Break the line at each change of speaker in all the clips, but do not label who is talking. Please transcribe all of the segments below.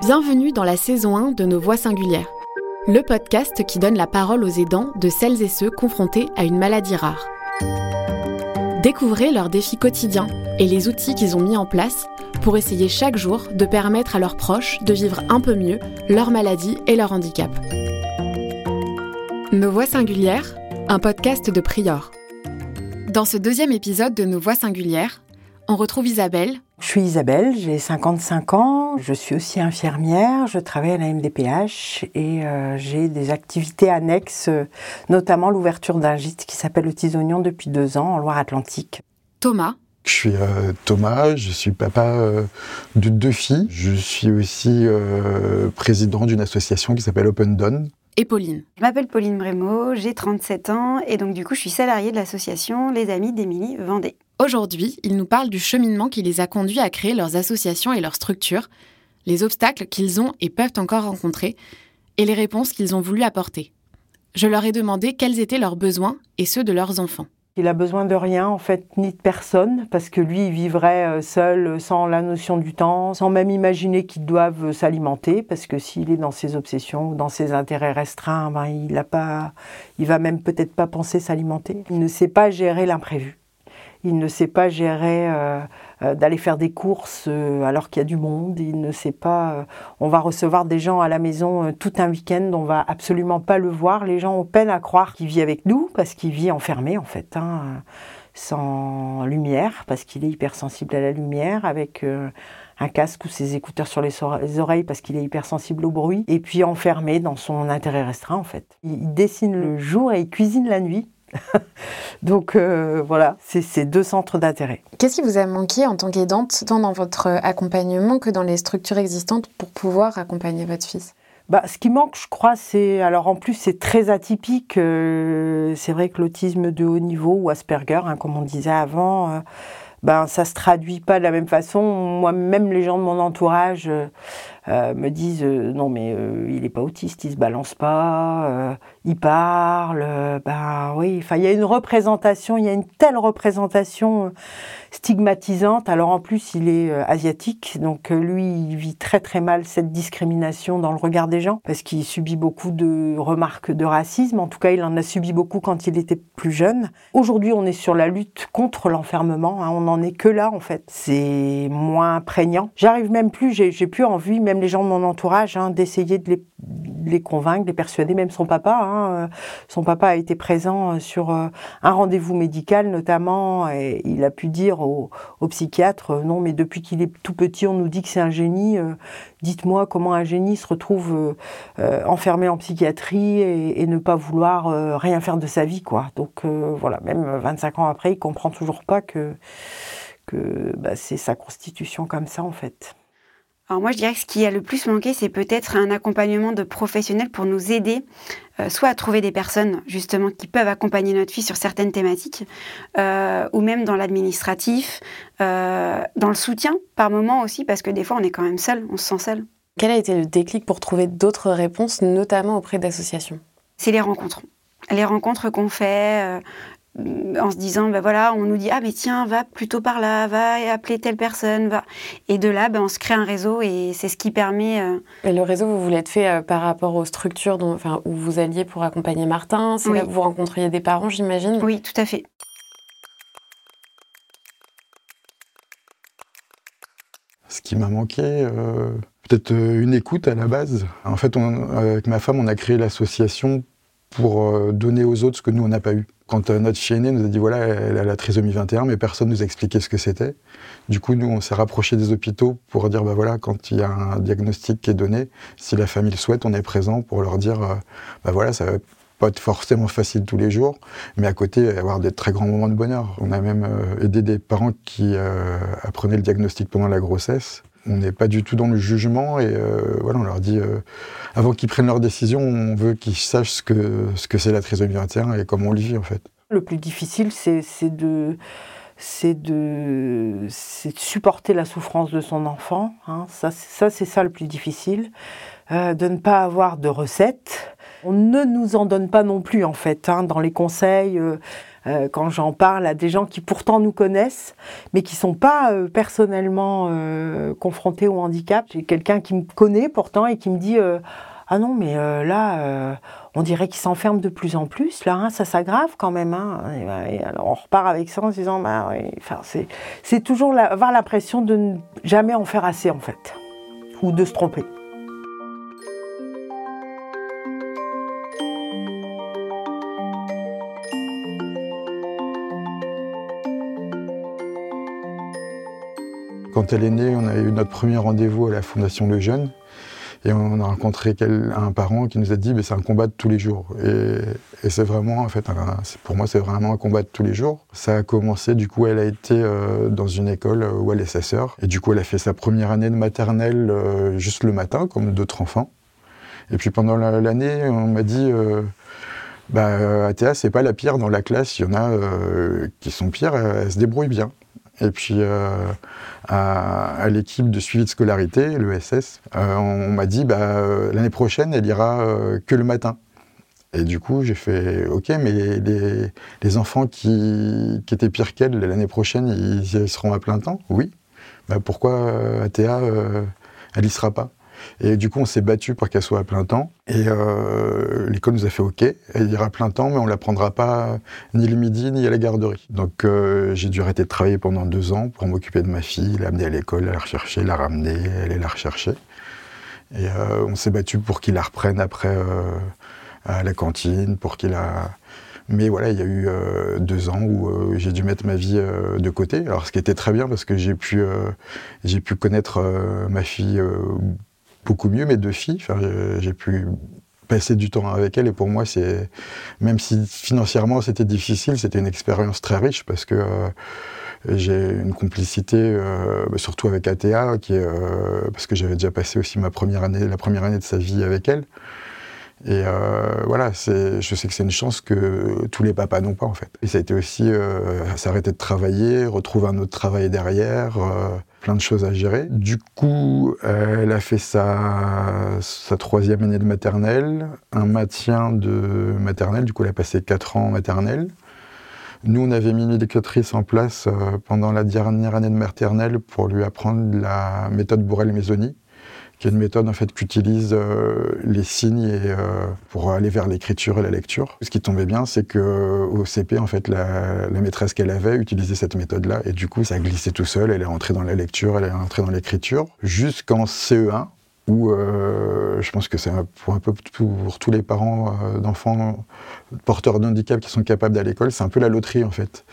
Bienvenue dans la saison 1 de Nos Voix singulières, le podcast qui donne la parole aux aidants de celles et ceux confrontés à une maladie rare. Découvrez leurs défis quotidiens et les outils qu'ils ont mis en place pour essayer chaque jour de permettre à leurs proches de vivre un peu mieux leur maladie et leur handicap. Nos Voix singulières, un podcast de Prior. Dans ce deuxième épisode de Nos Voix singulières, on retrouve Isabelle.
Je suis Isabelle, j'ai 55 ans, je suis aussi infirmière, je travaille à la MDPH et euh, j'ai des activités annexes, notamment l'ouverture d'un gîte qui s'appelle le Tisognon depuis deux ans en Loire-Atlantique.
Thomas.
Je suis euh, Thomas, je suis papa euh, de deux filles. Je suis aussi président d'une association qui s'appelle Open Dawn.
Et Pauline.
Je m'appelle Pauline Brémaud, j'ai 37 ans et donc du coup je suis salariée de l'association Les Amis d'Émilie Vendée.
Aujourd'hui, ils nous parlent du cheminement qui les a conduits à créer leurs associations et leurs structures, les obstacles qu'ils ont et peuvent encore rencontrer, et les réponses qu'ils ont voulu apporter. Je leur ai demandé quels étaient leurs besoins et ceux de leurs enfants.
Il a besoin de rien, en fait, ni de personne, parce que lui, il vivrait euh, seul, sans la notion du temps, sans même imaginer qu'ils doivent s'alimenter, parce que s'il est dans ses obsessions ou dans ses intérêts restreints, ben, il a pas, il va même peut-être pas penser s'alimenter. Il ne sait pas gérer l'imprévu il ne sait pas gérer euh, euh, d'aller faire des courses euh, alors qu'il y a du monde, il ne sait pas, on va recevoir des gens à la maison tout un week-end, on va absolument pas le voir, les gens ont peine à croire qu'il vit avec nous parce qu'il vit enfermé en fait, hein, sans lumière, parce qu'il est hypersensible à la lumière, avec un casque ou ses écouteurs sur les oreilles parce qu'il est hypersensible au bruit, et puis enfermé dans son intérêt restreint en fait. Il dessine le jour et il cuisine la nuit. Donc euh, voilà, c'est ces deux centres d'intérêt.
Qu'est-ce qui vous a manqué en tant qu'aidante, tant dans votre accompagnement que dans les structures existantes pour pouvoir accompagner votre fils?
Bah, ce qui manque, je crois, c'est alors en plus c'est très atypique. Euh, c'est vrai que l'autisme de haut niveau ou Asperger, hein, comme on disait avant, euh, ben ça se traduit pas de la même façon. Moi, même les gens de mon entourage euh, me disent euh, non mais euh, il est pas autiste, il se balance pas, il parle, ben oui, enfin il y a une représentation, il y a une telle représentation stigmatisante. Alors en plus il est asiatique, donc lui il vit très très mal cette discrimination dans le regard des gens parce qu'il subit beaucoup de remarques de racisme. En tout cas il en a subi beaucoup quand il était plus jeune. Aujourd'hui on est sur la lutte contre l'enfermement, hein, on n'en est que là en fait. C'est moins prégnant. J'arrive même plus, j'ai plus envie même les gens de mon entourage, hein, d'essayer de les, convaincre, de les persuader, même son papa. Hein, euh, son papa a été présent euh, sur euh, un rendez-vous médical notamment, et il a pu dire au, psychiatre, non mais depuis qu'il est tout petit, on nous dit que c'est un génie, dites-moi comment un génie se retrouve enfermé en psychiatrie et, ne pas vouloir rien faire de sa vie. quoi. Donc voilà, même 25 ans après, il comprend toujours pas que, bah, c'est sa constitution comme ça en fait.
Alors moi, je dirais que ce qui a le plus manqué, c'est peut-être un accompagnement de professionnels pour nous aider, euh, soit à trouver des personnes justement qui peuvent accompagner notre fille sur certaines thématiques, euh, ou même dans l'administratif, euh, dans le soutien par moment aussi, parce que des fois, on est quand même seul, on se sent seul.
Quel a été le déclic pour trouver d'autres réponses, notamment auprès d'associations?
C'est les rencontres les rencontres qu'on fait, en se disant, ben voilà, on nous dit, ah mais tiens, va plutôt par là, va appeler telle personne, va. Et de là, ben, on se crée un réseau et c'est ce qui permet... Euh,
et le réseau, vous voulez être fait euh, par rapport aux structures dont, enfin, où vous alliez pour accompagner Martin C'est là que vous rencontriez des parents, j'imagine?
Oui, tout à fait.
Ce qui m'a manqué, euh, peut-être une écoute à la base. En fait, avec ma femme, on a créé l'association pour donner aux autres ce que nous, on n'a pas eu. Quand euh, notre fille aînée nous a dit voilà, elle a la trisomie 21, mais personne nous a expliqué ce que c'était. Du coup, nous, on s'est rapproché des hôpitaux pour dire bah voilà, quand il y a un diagnostic qui est donné, si la famille le souhaite, on est présent pour leur dire euh, bah voilà, ça va pas être forcément facile tous les jours, mais à côté, avoir des très grands moments de bonheur. On a même euh, aidé des parents qui apprenaient le diagnostic pendant la grossesse on n'est pas du tout dans le jugement et euh, voilà, on leur dit, euh, avant qu'ils prennent leur décision, on veut qu'ils sachent ce que ce que c'est la trisomie 21 et comment on le vit en fait.
Le plus difficile, c'est de c'est de, supporter la souffrance de son enfant. Hein. Ça, ça c'est ça le plus difficile. Euh, de ne pas avoir de recette, On ne nous en donne pas non plus, en fait, hein, dans les conseils. Euh, euh, quand j'en parle à des gens qui pourtant nous connaissent, mais qui ne sont pas euh, personnellement confrontés au handicap. J'ai quelqu'un qui me connaît pourtant et qui me dit Ah non, mais là, on dirait qu'il s'enferme de plus en plus. Là, hein, ça s'aggrave quand même. Hein. Et, alors on repart avec ça en se disant bah, C'est toujours avoir l'impression de ne jamais en faire assez, en fait, ou de se tromper.
Quand elle est née, on a eu notre premier rendez-vous à la Fondation Le Jeune. Et on a rencontré un parent qui nous a dit mais c'est un combat de tous les jours. Et, c'est vraiment, en fait, pour moi, c'est vraiment un combat de tous les jours. Ça a commencé, du coup, elle a été euh, dans une école où elle est sa sœur. Et du coup, elle a fait sa première année de maternelle euh, juste le matin, comme d'autres enfants. Et puis pendant l'année, on m'a dit euh, bah, Athéa, c'est pas la pire dans la classe, il y en a qui sont pires, elle se débrouille bien. Et puis euh, à, l'équipe de suivi de scolarité, l'ESS, euh, on, m'a dit bah, euh, l'année prochaine, elle ira que le matin. Et du coup, j'ai fait OK, mais les, enfants qui, étaient pires qu'elle l'année prochaine, ils, seront à plein temps? Oui. Bah, pourquoi ATA, elle y sera pas? Et du coup, on s'est battu pour qu'elle soit à plein temps. Et euh, l'école nous a fait OK, elle ira à plein temps, mais on ne la prendra pas ni le midi ni à la garderie. Donc euh, j'ai dû arrêter de travailler pendant deux ans pour m'occuper de ma fille, l'amener à l'école, la rechercher, la ramener, aller la rechercher. Et euh, on s'est battu pour qu'il la reprenne après à la cantine, pour qu'il la... Mais voilà, il y a eu deux ans où j'ai dû mettre ma vie de côté. Alors, ce qui était très bien parce que j'ai pu, j'ai pu connaître ma fille beaucoup mieux mes deux filles. j'ai pu passer du temps avec elles et pour moi, c'est même si financièrement c'était difficile, c'était une expérience très riche parce que euh, j'ai une complicité, euh, bah, surtout avec ATA, qui est, euh, parce que j'avais déjà passé aussi ma première année, la première année de sa vie avec elle. Et voilà, je sais que c'est une chance que tous les papas n'ont pas en fait. Et ça a été aussi s'arrêter de travailler, retrouver un autre travail derrière plein de choses à gérer. Du coup, elle a fait sa, troisième année de maternelle, un maintien de maternelle, du coup elle a passé quatre ans en maternelle. Nous, on avait mis une éducatrice en place euh, pendant la dernière année de maternelle pour lui apprendre la méthode Bourrel-Maisoni, qui est une méthode en fait qu'utilise euh, les signes euh, pour aller vers l'écriture et la lecture. Ce qui tombait bien, c'est que au CP en fait la, maîtresse qu'elle avait utilisait cette méthode-là et du coup ça glissait tout seul. Elle est rentrée dans la lecture, elle est rentrée dans l'écriture jusqu'en CE1 où euh, je pense que c'est pour un peu pour tous les parents d'enfants porteurs de handicap qui sont capables d'aller à l'école, c'est un peu la loterie en fait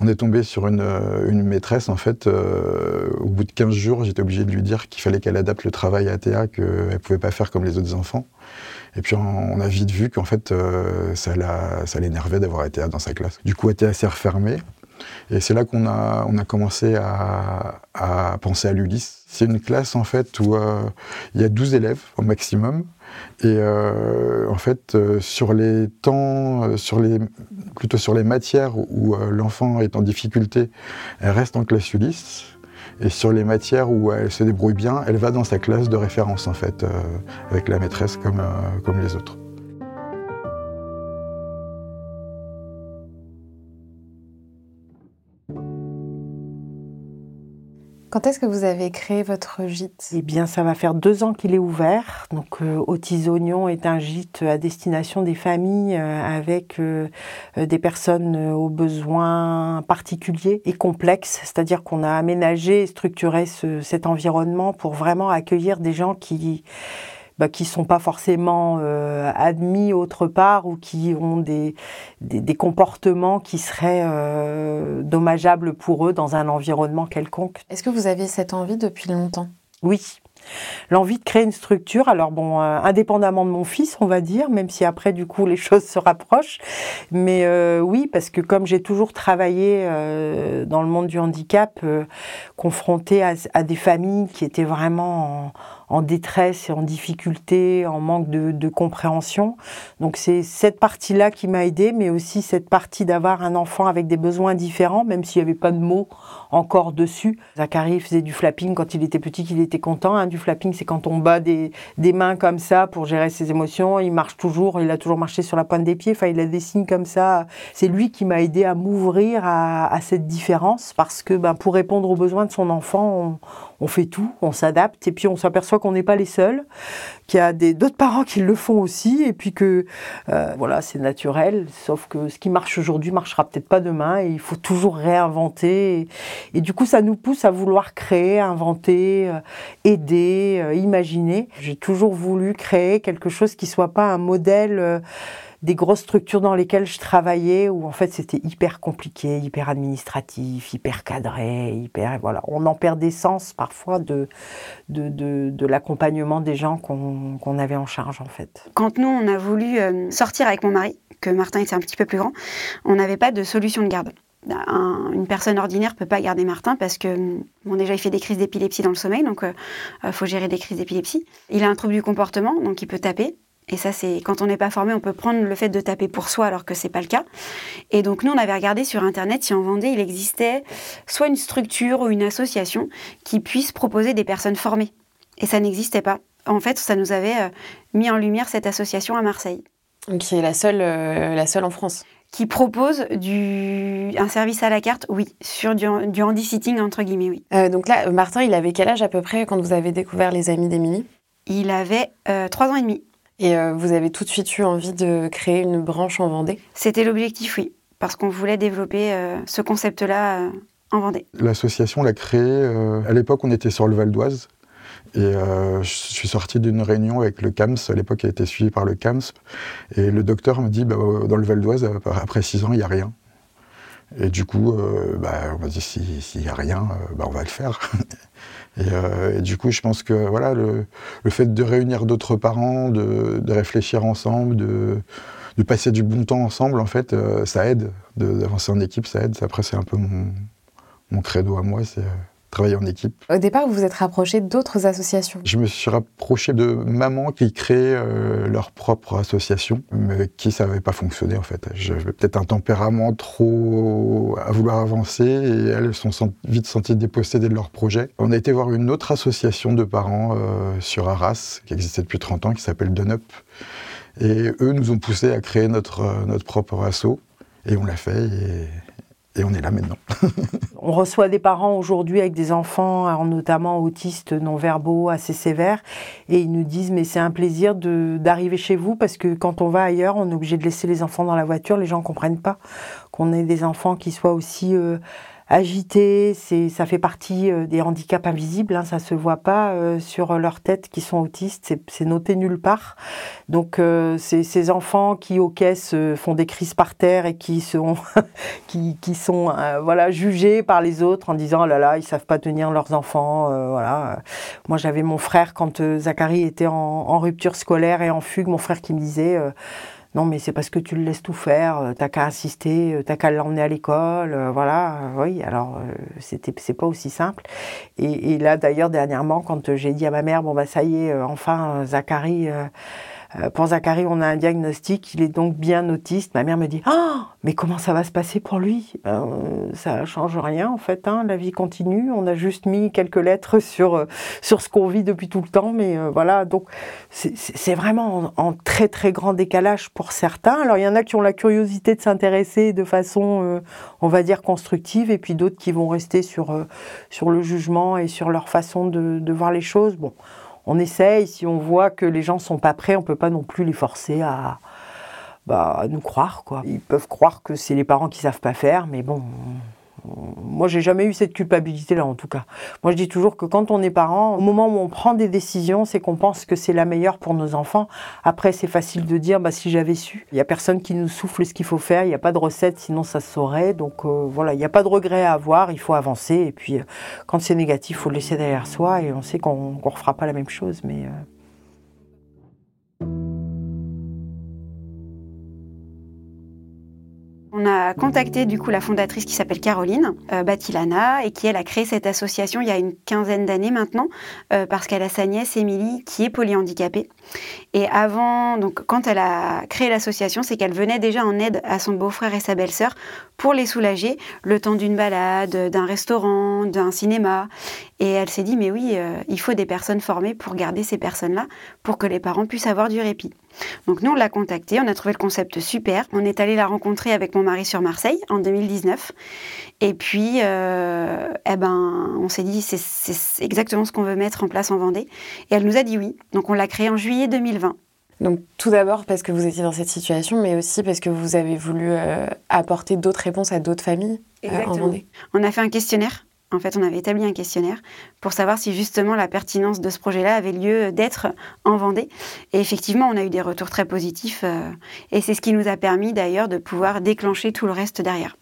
on est tombé sur une, euh, maîtresse, en fait, euh, au bout de 15 jours, j'étais obligé de lui dire qu'il fallait qu'elle adapte le travail à Théa, qu'elle ne pouvait pas faire comme les autres enfants. Et puis on, a vite vu qu'en fait, euh, ça l'énervait d'avoir Athéa dans sa classe. Du coup, Athéa s'est refermée. Et c'est là qu'on a, commencé à, penser à l'Ulysse. C'est une classe en fait où il y a 12 élèves au maximum. Et en fait, sur les temps, sur les, plutôt sur les matières où l'enfant est en difficulté, elle reste en classe Ulysse. Et sur les matières où elle se débrouille bien, elle va dans sa classe de référence, en fait, avec la maîtresse comme, comme les autres.
Quand est-ce que vous avez créé votre gîte?
Eh bien, ça va faire deux ans qu'il est ouvert. Donc, euh, Oignon est un gîte à destination des familles euh, avec euh, euh, des personnes aux besoins particuliers et complexes. C'est-à-dire qu'on a aménagé et structuré cet environnement pour vraiment accueillir des gens qui bah, qui sont pas forcément euh, admis autre part ou qui ont des, des, comportements qui seraient euh, dommageables pour eux dans un environnement quelconque.
Est-ce que vous aviez cette envie depuis longtemps?
Oui. L'envie de créer une structure, alors bon, euh, indépendamment de mon fils, on va dire, même si après, du coup, les choses se rapprochent. Mais oui, parce que comme j'ai toujours travaillé dans le monde du handicap, confronté à, à, des familles qui étaient vraiment en détresse et en difficulté, en manque de, compréhension. Donc c'est cette partie-là qui m'a aidée, mais aussi cette partie d'avoir un enfant avec des besoins différents, même s'il n'y avait pas de mots encore dessus. Zachary faisait du flapping quand il était petit, qu'il était content. Hein. Du flapping, c'est quand on bat des, mains comme ça pour gérer ses émotions. Il marche toujours, il a toujours marché sur la pointe des pieds. Enfin, il a des signes comme ça. C'est lui qui m'a aidé à m'ouvrir à, cette différence parce que ben, pour répondre aux besoins de son enfant, on fait tout, on s'adapte et puis on s'aperçoit qu'on n'est pas les seuls, qu'il y a d'autres parents qui le font aussi et puis que euh, voilà c'est naturel. Sauf que ce qui marche aujourd'hui marchera peut-être pas demain et il faut toujours réinventer et, du coup ça nous pousse à vouloir créer, inventer, euh, aider, euh, imaginer. J'ai toujours voulu créer quelque chose qui soit pas un modèle des grosses structures dans lesquelles je travaillais où en fait c'était hyper compliqué, hyper administratif, hyper cadré, hyper voilà, on en perd des sens parfois de de, de, l'accompagnement des gens qu'on avait en charge en fait.
Quand nous on a voulu euh, sortir avec mon mari, que Martin était un petit peu plus grand, on n'avait pas de solution de garde. une personne ordinaire peut pas garder Martin parce que bon déjà il fait des crises d'épilepsie dans le sommeil donc il euh, faut gérer des crises d'épilepsie. Il a un trouble du comportement donc il peut taper et ça, c'est quand on n'est pas formé, on peut prendre le fait de taper pour soi alors que c'est pas le cas. Et donc nous, on avait regardé sur internet si en Vendée il existait soit une structure ou une association qui puisse proposer des personnes formées. Et ça n'existait pas. En fait, ça nous avait euh, mis en lumière cette association à Marseille.
Qui est la seule, euh, la seule en France.
Qui propose du, un service à la carte, oui, sur du, du handi-sitting, entre guillemets, oui.
Euh, donc là, Martin, il avait quel âge à peu près quand vous avez découvert les amis d'Émilie?
Il avait trois ans et demi.
Et euh, vous avez tout de suite eu envie de créer une branche en Vendée?
C'était l'objectif, oui, parce qu'on voulait développer euh, ce concept-là euh, en Vendée.
L'association l'a créée, à l'époque on était sur le Val d'Oise, et je suis sorti d'une réunion avec le CAMS, à l'époque il a été suivi par le CAMS, et le docteur me dit, bah, dans le Val d'Oise, après six ans, il n'y a rien. Et du coup, bah, on m'a dit, s'il n'y a rien, bah, on va le faire. Euh, et, du coup, je pense que voilà, le, fait de réunir d'autres parents, de, réfléchir ensemble, de, passer du bon temps ensemble, en fait, euh, ça aide. D'avancer en équipe, ça aide. Après, c'est un peu mon, mon credo à moi. C'est euh, travailler en équipe.
Au départ, vous vous êtes rapproché d'autres associations
Je me suis rapproché de mamans qui créaient euh, leur propre association, mais avec qui ça n'avait pas fonctionné en fait. J'avais peut-être un tempérament trop à vouloir avancer et elles se sont vite senties dépossédées de leur projet. On a été voir une autre association de parents euh, sur Arras, qui existait depuis 30 ans, qui s'appelle Up. Et eux nous ont poussé à créer notre, euh, notre propre asso. Et on l'a fait. Et et on est là maintenant.
on reçoit des parents aujourd'hui avec des enfants, notamment autistes non-verbaux assez sévères, et ils nous disent mais c'est un plaisir d'arriver chez vous parce que quand on va ailleurs, on est obligé de laisser les enfants dans la voiture, les gens comprennent pas qu'on ait des enfants qui soient aussi euh, agité, c'est, ça fait partie euh, des handicaps invisibles, hein, ça se voit pas euh, sur leur tête qui sont autistes, c'est, noté nulle part. Donc euh, c'est ces enfants qui aux caisses font des crises par terre et qui sont, qui, qui, sont voilà jugés par les autres en disant oh là là ils savent pas tenir leurs enfants, voilà. Moi j'avais mon frère quand Zachary était en, en, rupture scolaire et en fugue, mon frère qui me disait non, mais c'est parce que tu le laisses tout faire, euh, t'as qu'à insister, euh, t'as qu'à l'emmener à l'école, euh, voilà. Oui, alors c'était c'est pas aussi simple. Et, là, d'ailleurs, dernièrement, quand j'ai dit à ma mère, bon bah ça y est, enfin, Zachary euh, pour Zachary, on a un diagnostic, il est donc bien autiste. Ma mère me dit Ah, mais comment ça va se passer pour lui? Ben, Ça ne change rien en fait, hein. la vie continue. On a juste mis quelques lettres sur, euh, sur ce qu'on vit depuis tout le temps, mais euh, voilà, donc c'est vraiment en, très très grand décalage pour certains. Alors il y en a qui ont la curiosité de s'intéresser de façon, on va dire, constructive, et puis d'autres qui vont rester sur, sur le jugement et sur leur façon de, de voir les choses. Bon on essaye, si on voit que les gens sont pas prêts, on peut pas non plus les forcer à, bah, nous croire. Quoi. Ils peuvent croire que c'est les parents qui savent pas faire, mais bon, moi, j'ai jamais eu cette culpabilité-là, en tout cas. Moi, je dis toujours que quand on est parent, au moment où on prend des décisions, c'est qu'on pense que c'est la meilleure pour nos enfants. Après, c'est facile de dire, bah, si j'avais su. Il y a personne qui nous souffle ce qu'il faut faire. Il n'y a pas de recette, sinon ça se saurait. Donc euh, voilà, il n'y a pas de regret à avoir. Il faut avancer. Et puis, euh, quand c'est négatif, faut le laisser derrière soi. Et on sait qu'on ne refera pas la même chose. Mais euh,
On a contacté du coup la fondatrice qui s'appelle Caroline euh, Batilana et qui elle a créé cette association il y a une quinzaine d'années maintenant euh, parce qu'elle a sa nièce Émilie qui est polyhandicapée. Et avant, donc quand elle a créé l'association, c'est qu'elle venait déjà en aide à son beau-frère et sa belle-sœur pour les soulager le temps d'une balade, d'un restaurant, d'un cinéma. Et elle s'est dit mais oui, euh, il faut des personnes formées pour garder ces personnes-là, pour que les parents puissent avoir du répit. Donc nous, on l'a contactée, on a trouvé le concept super. On est allé la rencontrer avec mon mari sur Marseille en 2019. Et puis, euh, eh ben, on s'est dit, c'est exactement ce qu'on veut mettre en place en Vendée. Et elle nous a dit oui. Donc on l'a créé en juillet 2020.
Donc tout d'abord parce que vous étiez dans cette situation, mais aussi parce que vous avez voulu euh, apporter d'autres réponses à d'autres familles euh, en Vendée.
On a fait un questionnaire en fait, on avait établi un questionnaire pour savoir si justement la pertinence de ce projet-là avait lieu d'être en Vendée. Et effectivement, on a eu des retours très positifs. Euh, et c'est ce qui nous a permis d'ailleurs de pouvoir déclencher tout le reste derrière.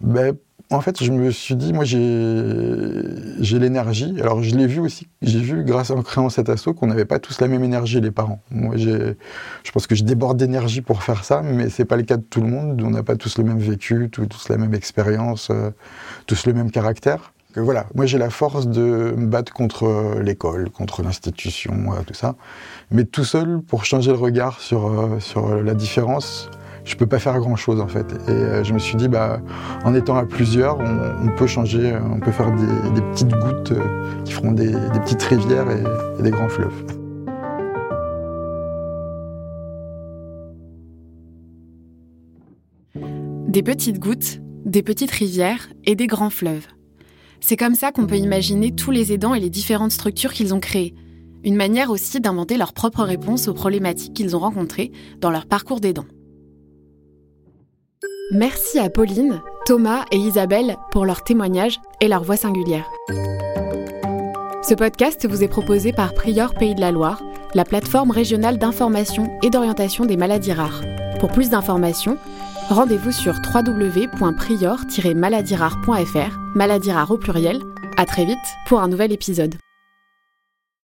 Ben, en fait, je me suis dit, moi, j'ai l'énergie. Alors, je l'ai vu aussi. J'ai vu, grâce en créant cet assaut, qu'on n'avait pas tous la même énergie, les parents. Moi, je pense que je déborde d'énergie pour faire ça, mais c'est pas le cas de tout le monde. On n'a pas tous le même vécu, tous la même expérience, euh, tous le même caractère. Voilà, moi, j'ai la force de me battre contre l'école, contre l'institution, euh, tout ça. Mais tout seul, pour changer le regard sur, euh, sur la différence, je peux pas faire grand chose en fait. Et euh, je me suis dit, bah, en étant à plusieurs, on, peut changer, on peut faire des, petites gouttes euh, qui feront des, petites rivières et, des grands fleuves.
Des petites gouttes, des petites rivières et des grands fleuves. C'est comme ça qu'on peut imaginer tous les aidants et les différentes structures qu'ils ont créées. Une manière aussi d'inventer leurs propres réponses aux problématiques qu'ils ont rencontrées dans leur parcours d'aidant. Merci à Pauline, Thomas et Isabelle pour leurs témoignages et leur voix singulière. Ce podcast vous est proposé par Prior Pays de la Loire, la plateforme régionale d'information et d'orientation des maladies rares. Pour plus d'informations, rendez-vous sur www.prior-maladiesrares.fr, maladies rares au pluriel. À très vite pour un nouvel épisode.